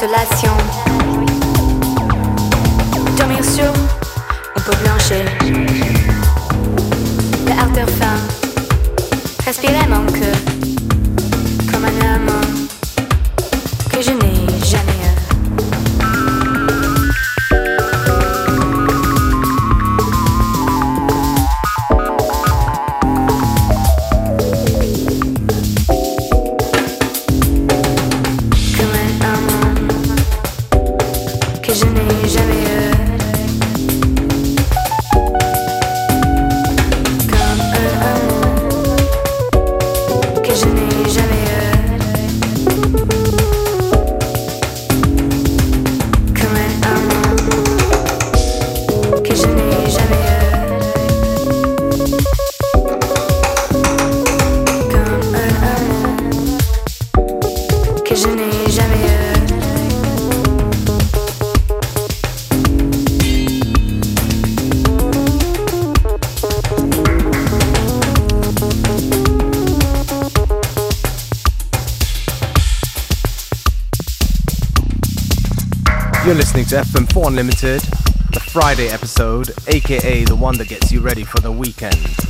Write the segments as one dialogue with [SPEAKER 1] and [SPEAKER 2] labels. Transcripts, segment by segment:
[SPEAKER 1] Consolation.
[SPEAKER 2] To FM4 Unlimited, the Friday episode, aka the one that gets you ready for the weekend.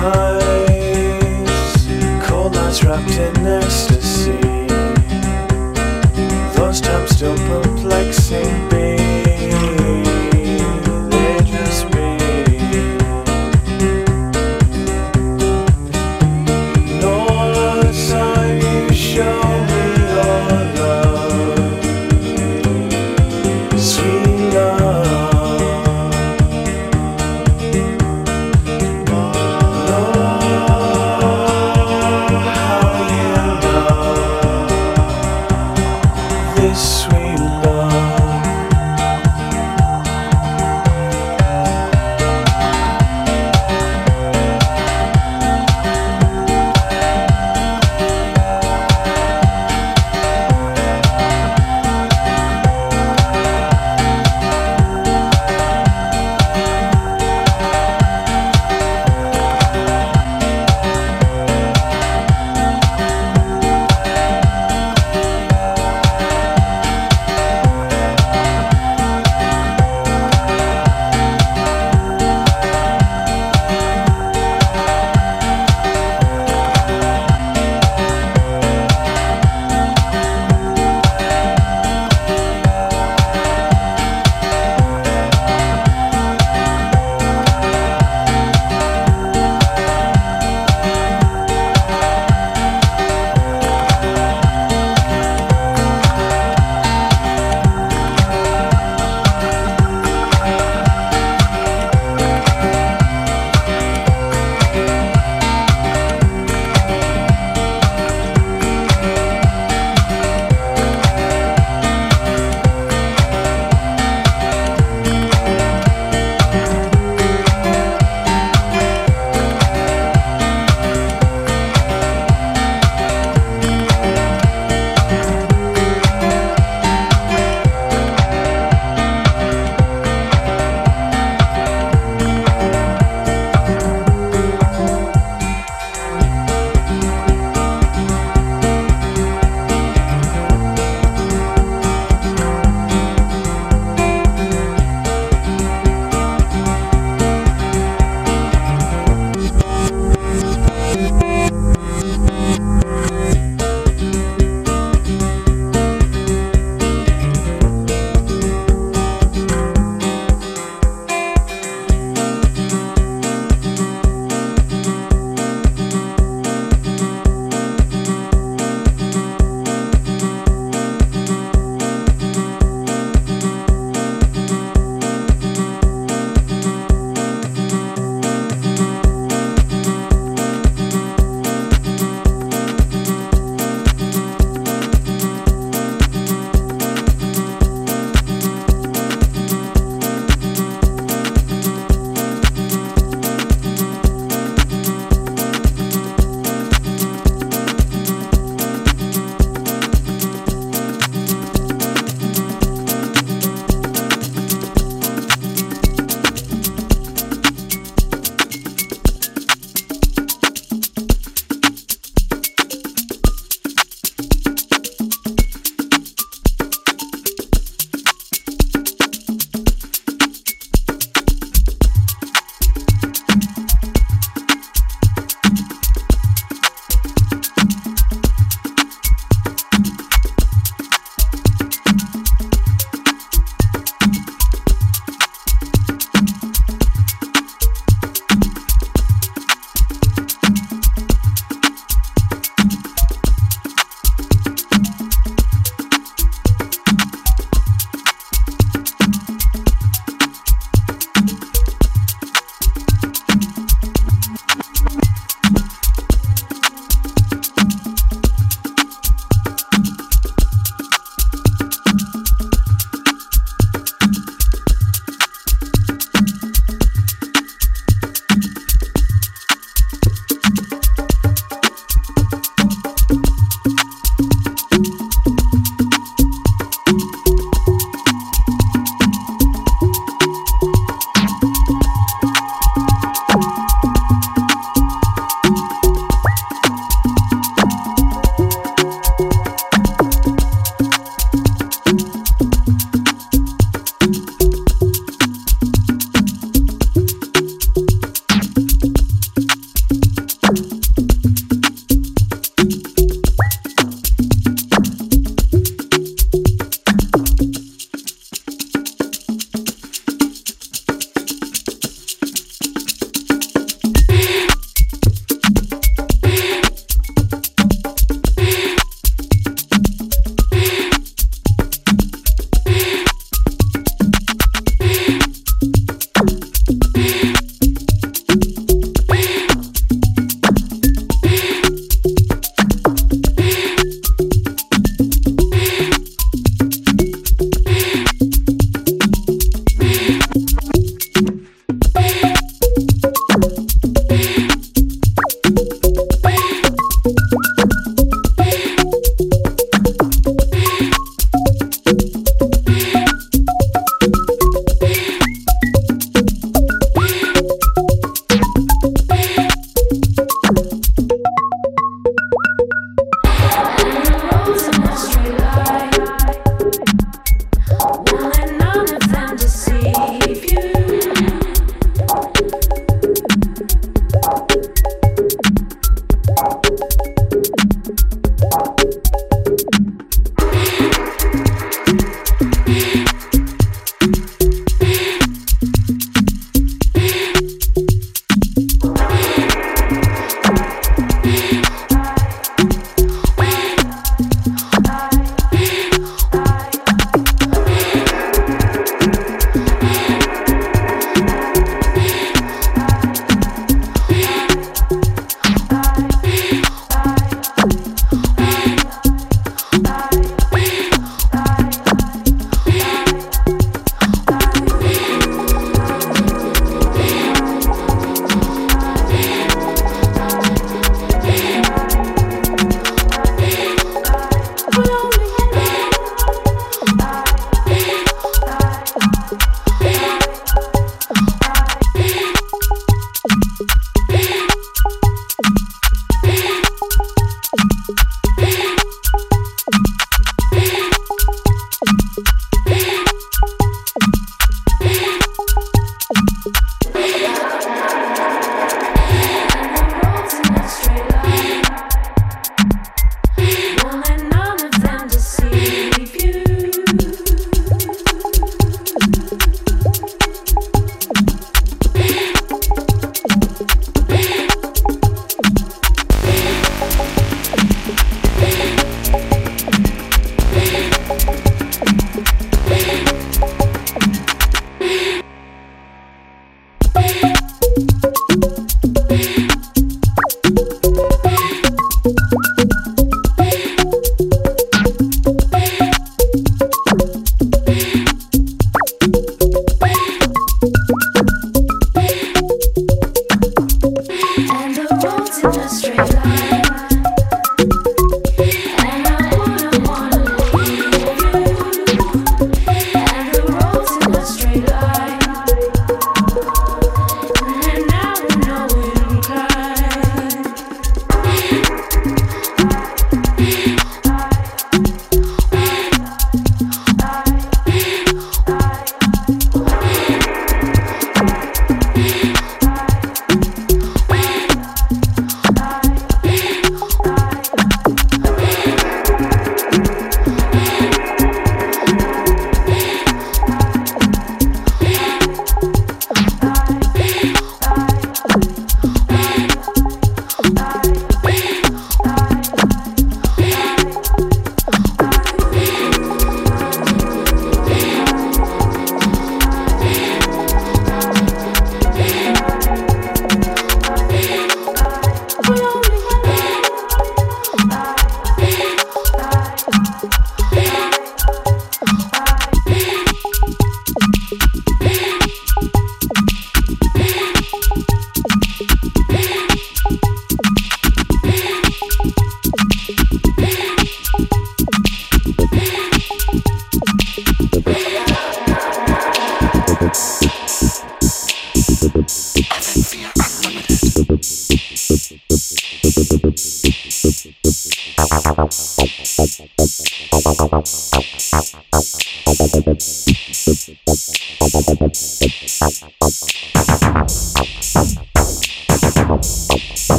[SPEAKER 3] Nights, cold nights wrapped in ecstasy. Those times still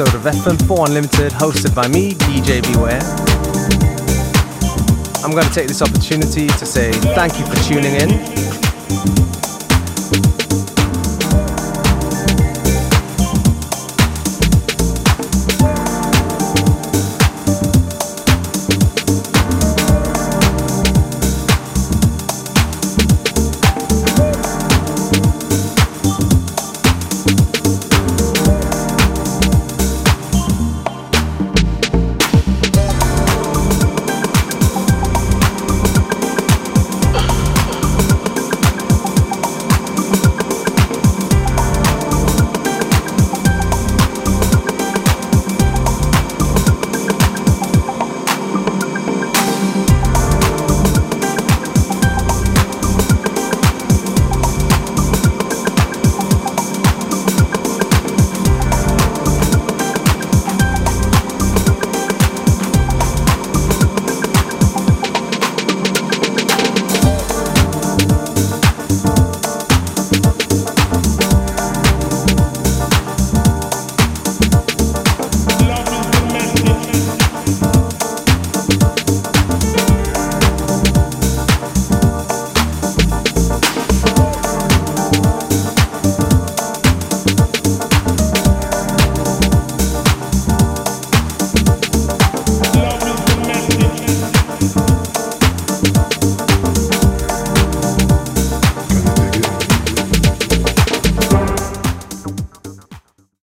[SPEAKER 2] episode of FM4 Unlimited, hosted by me, DJ Beware. I'm going to take this opportunity to say thank you for tuning in.